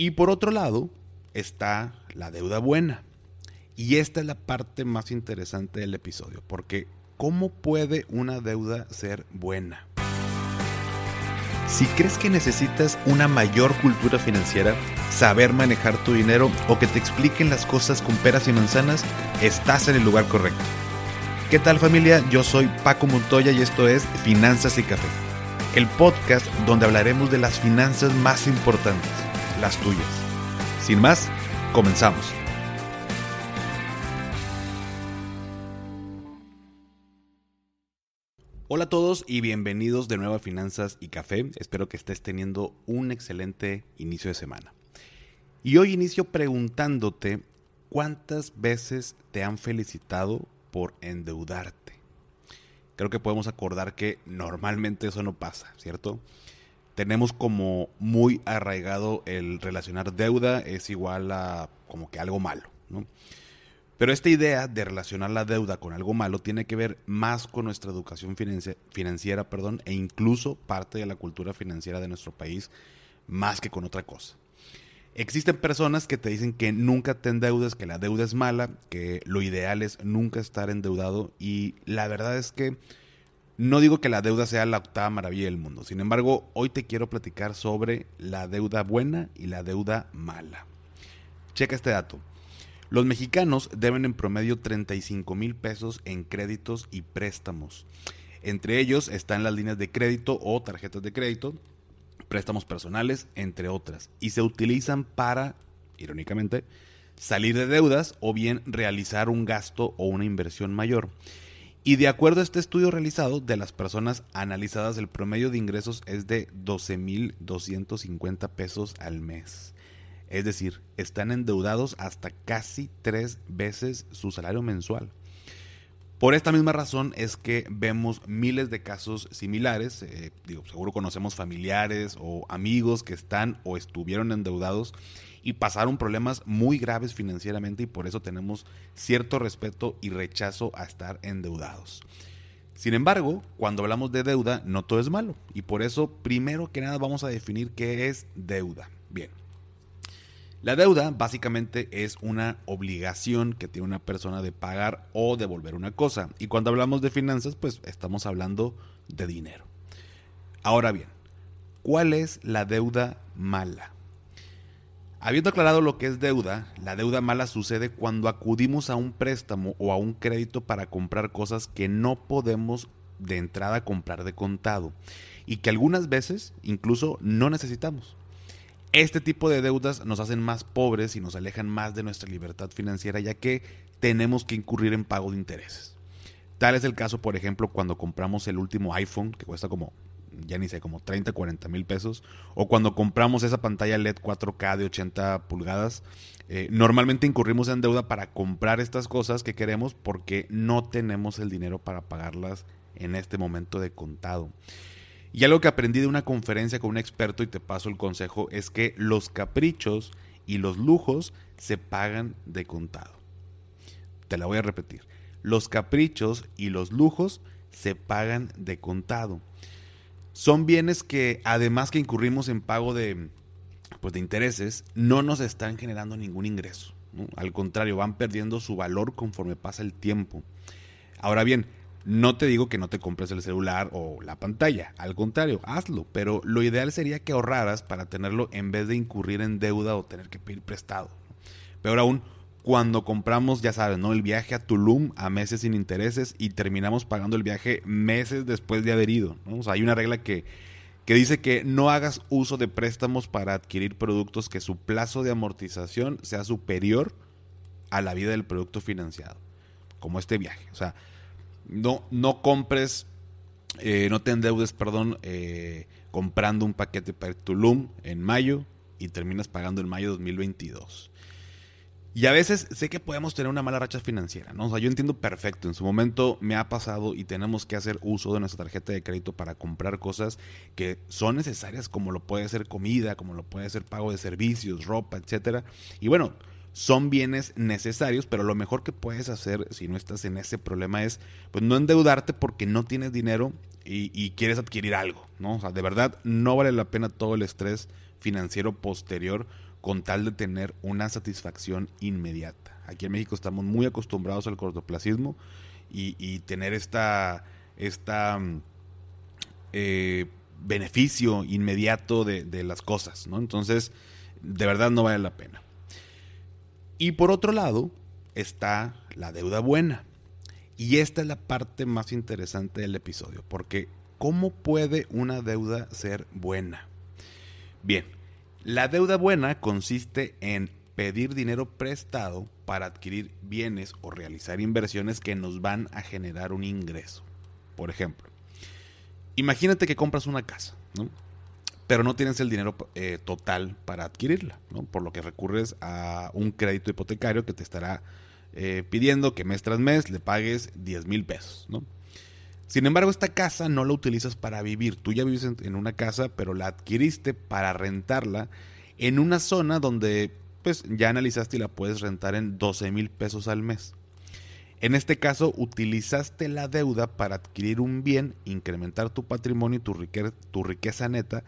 Y por otro lado está la deuda buena. Y esta es la parte más interesante del episodio, porque ¿cómo puede una deuda ser buena? Si crees que necesitas una mayor cultura financiera, saber manejar tu dinero o que te expliquen las cosas con peras y manzanas, estás en el lugar correcto. ¿Qué tal familia? Yo soy Paco Montoya y esto es Finanzas y Café, el podcast donde hablaremos de las finanzas más importantes, las tuyas. Sin más, comenzamos. Hola a todos y bienvenidos de nuevo a Finanzas y Café. Espero que estés teniendo un excelente inicio de semana. Y hoy inicio preguntándote cuántas veces te han felicitado por endeudarte. Creo que podemos acordar que normalmente eso no pasa, ¿cierto? Tenemos como muy arraigado el relacionar deuda es igual a como que algo malo, ¿no? Pero esta idea de relacionar la deuda con algo malo tiene que ver más con nuestra educación financiera perdón, e incluso parte de la cultura financiera de nuestro país, más que con otra cosa. Existen personas que te dicen que nunca te endeudes, que la deuda es mala, que lo ideal es nunca estar endeudado y la verdad es que no digo que la deuda sea la octava maravilla del mundo. Sin embargo, hoy te quiero platicar sobre la deuda buena y la deuda mala. Checa este dato. Los mexicanos deben en promedio 35 mil pesos en créditos y préstamos. Entre ellos están las líneas de crédito o tarjetas de crédito, préstamos personales, entre otras, y se utilizan para, irónicamente, salir de deudas o bien realizar un gasto o una inversión mayor. Y de acuerdo a este estudio realizado, de las personas analizadas, el promedio de ingresos es de 12.250 pesos al mes. Es decir, están endeudados hasta casi tres veces su salario mensual. Por esta misma razón es que vemos miles de casos similares. Eh, seguro conocemos familiares o amigos que están o estuvieron endeudados y pasaron problemas muy graves financieramente y por eso tenemos cierto respeto y rechazo a estar endeudados. Sin embargo, cuando hablamos de deuda, no todo es malo y por eso primero que nada vamos a definir qué es deuda. Bien, la deuda básicamente es una obligación que tiene una persona de pagar o devolver una cosa. Y cuando hablamos de finanzas, pues estamos hablando de dinero. Ahora bien, ¿cuál es la deuda mala? Habiendo aclarado lo que es deuda, la deuda mala sucede cuando acudimos a un préstamo o a un crédito para comprar cosas que no podemos de entrada comprar de contado y que algunas veces incluso no necesitamos. Este tipo de deudas nos hacen más pobres y nos alejan más de nuestra libertad financiera ya que tenemos que incurrir en pago de intereses. Tal es el caso, por ejemplo, cuando compramos el último iPhone, que cuesta como, ya ni sé, como 30, 40 mil pesos, o cuando compramos esa pantalla LED 4K de 80 pulgadas. Eh, normalmente incurrimos en deuda para comprar estas cosas que queremos porque no tenemos el dinero para pagarlas en este momento de contado. Y algo que aprendí de una conferencia con un experto y te paso el consejo es que los caprichos y los lujos se pagan de contado. Te la voy a repetir. Los caprichos y los lujos se pagan de contado. Son bienes que además que incurrimos en pago de, pues de intereses, no nos están generando ningún ingreso. Al contrario, van perdiendo su valor conforme pasa el tiempo. Ahora bien, no te digo que no te compres el celular o la pantalla, al contrario, hazlo, pero lo ideal sería que ahorraras para tenerlo en vez de incurrir en deuda o tener que pedir prestado. Peor aún, cuando compramos, ya sabes, ¿no? El viaje a Tulum a meses sin intereses y terminamos pagando el viaje meses después de haber ido. hay una regla que, que dice que no hagas uso de préstamos para adquirir productos que su plazo de amortización sea superior a la vida del producto financiado, como este viaje. O sea, no, no compres, eh, no te endeudes, perdón, eh, comprando un paquete para Tulum en mayo y terminas pagando en mayo 2022. Y a veces sé que podemos tener una mala racha financiera, ¿no? O sea, yo entiendo perfecto, en su momento me ha pasado y tenemos que hacer uso de nuestra tarjeta de crédito para comprar cosas que son necesarias, como lo puede ser comida, como lo puede ser pago de servicios, ropa, etcétera. Y bueno, son bienes necesarios, pero lo mejor que puedes hacer si no estás en ese problema es pues no endeudarte porque no tienes dinero y, quieres adquirir algo, ¿no? O sea, de verdad no vale la pena todo el estrés financiero posterior con tal de tener una satisfacción inmediata. Aquí en México estamos muy acostumbrados al cortoplacismo y, tener esta, esta mm, eh, beneficio inmediato de, de, las cosas, ¿no? Entonces, de verdad no vale la pena. Y por otro lado, está la deuda buena. Y esta es la parte más interesante del episodio, porque ¿cómo puede una deuda ser buena? Bien, la deuda buena consiste en pedir dinero prestado para adquirir bienes o realizar inversiones que nos van a generar un ingreso. Por ejemplo, imagínate que compras una casa, pero no tienes el dinero eh, total para adquirirla, por lo que recurres a un crédito hipotecario que te estará eh, pidiendo que mes tras mes le pagues 10 mil pesos. Sin embargo, esta casa no la utilizas para vivir. Tú ya vives en, una casa, pero la adquiriste para rentarla en una zona donde pues ya analizaste y la puedes rentar en 12 mil pesos al mes. En este caso, utilizaste la deuda para adquirir un bien, incrementar tu patrimonio y tu riqueza neta,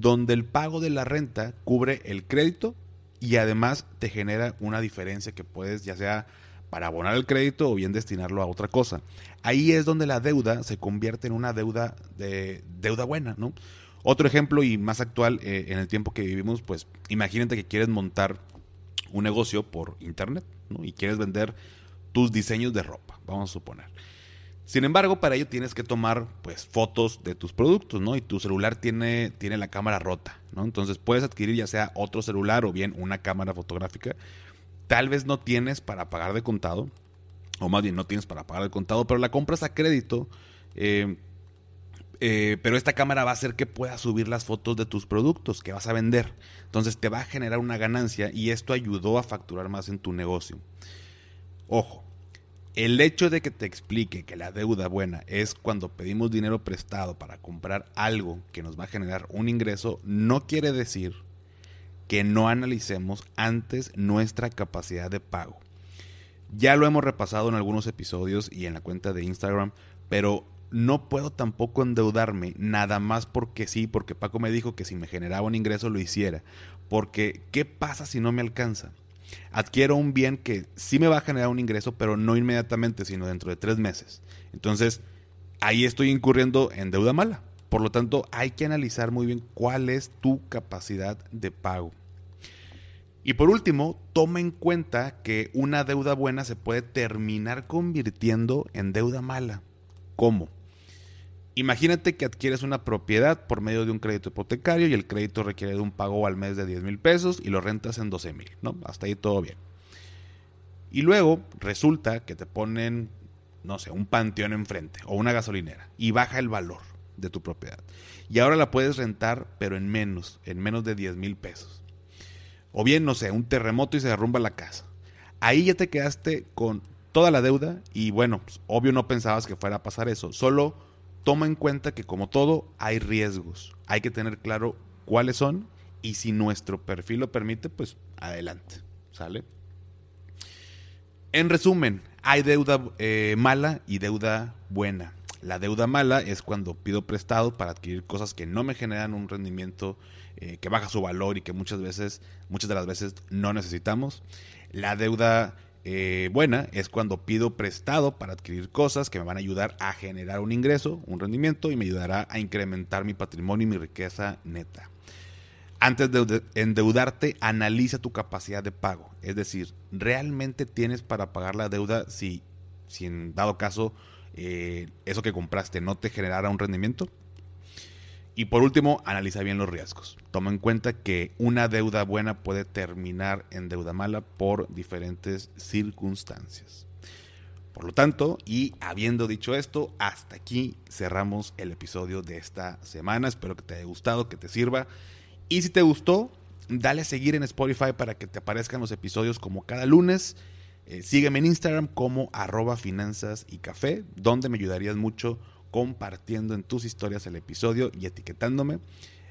donde el pago de la renta cubre el crédito y además te genera una diferencia que puedes ya sea para abonar el crédito o bien destinarlo a otra cosa. Ahí es donde la deuda se convierte en una deuda de deuda buena, ¿no? Otro ejemplo y más actual eh, en el tiempo que vivimos, pues imagínate que quieres montar un negocio por internet, ¿no? Y quieres vender tus diseños de ropa, vamos a suponer. Sin embargo, para ello tienes que tomar pues fotos de tus productos, ¿no? Y tu celular tiene, tiene la cámara rota, ¿no? Entonces puedes adquirir ya sea otro celular o bien una cámara fotográfica. Tal vez no tienes para pagar de contado, o más bien no tienes para pagar de contado, pero la compras a crédito. Eh, eh, pero esta cámara va a hacer que puedas subir las fotos de tus productos que vas a vender. Entonces te va a generar una ganancia y esto ayudó a facturar más en tu negocio. Ojo, el hecho de que te explique que la deuda buena es cuando pedimos dinero prestado para comprar algo que nos va a generar un ingreso, no quiere decir que no analicemos antes nuestra capacidad de pago. Ya lo hemos repasado en algunos episodios y en la cuenta de Instagram, pero no puedo tampoco endeudarme nada más porque sí, porque Paco me dijo que si me generaba un ingreso lo hiciera. Porque, ¿qué pasa si no me alcanza? Adquiero un bien que sí me va a generar un ingreso, pero no inmediatamente, sino dentro de tres meses. Entonces, ahí estoy incurriendo en deuda mala. Por lo tanto, hay que analizar muy bien cuál es tu capacidad de pago. Y por último, toma en cuenta que una deuda buena se puede terminar convirtiendo en deuda mala. ¿Cómo? Imagínate que adquieres una propiedad por medio de un crédito hipotecario y el crédito requiere de un pago al mes de 10 mil pesos y lo rentas en 12 mil, ¿no? Hasta ahí todo bien. Y luego resulta que te ponen, no sé, un panteón enfrente o una gasolinera y baja el valor de tu propiedad. Y ahora la puedes rentar, pero en menos, en menos de 10 mil pesos. O bien, no sé, un terremoto y se derrumba la casa. Ahí ya te quedaste con toda la deuda y bueno, pues, obvio no pensabas que fuera a pasar eso. Solo toma en cuenta que como todo hay riesgos. Hay que tener claro cuáles son y si nuestro perfil lo permite, pues adelante. ¿Sale? En resumen, hay deuda eh, mala y deuda buena. La deuda mala es cuando pido prestado para adquirir cosas que no me generan un rendimiento eh, que baja su valor y que muchas veces, muchas de las veces no necesitamos. La deuda eh, buena es cuando pido prestado para adquirir cosas que me van a ayudar a generar un ingreso, un rendimiento y me ayudará a incrementar mi patrimonio y mi riqueza neta. Antes de endeudarte, analiza tu capacidad de pago. Es decir, ¿realmente tienes para pagar la deuda si, si en dado caso eh, eso que compraste no te generara un rendimiento? Y por último, analiza bien los riesgos. Toma en cuenta que una deuda buena puede terminar en deuda mala por diferentes circunstancias. Por lo tanto, y habiendo dicho esto, hasta aquí cerramos el episodio de esta semana. Espero que te haya gustado, que te sirva. Y si te gustó, dale a seguir en Spotify para que te aparezcan los episodios como cada lunes. Eh, sígueme en Instagram como arroba finanzas y café, donde me ayudarías mucho compartiendo en tus historias el episodio y etiquetándome.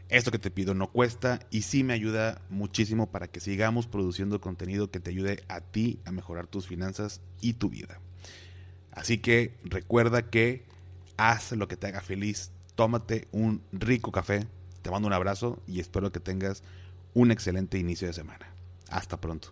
Esto que te pido no cuesta y sí me ayuda muchísimo para que sigamos produciendo contenido que te ayude a ti a mejorar tus finanzas y tu vida. Así que recuerda que haz lo que te haga feliz, tómate un rico café, te mando un abrazo y espero que tengas un excelente inicio de semana. Hasta pronto.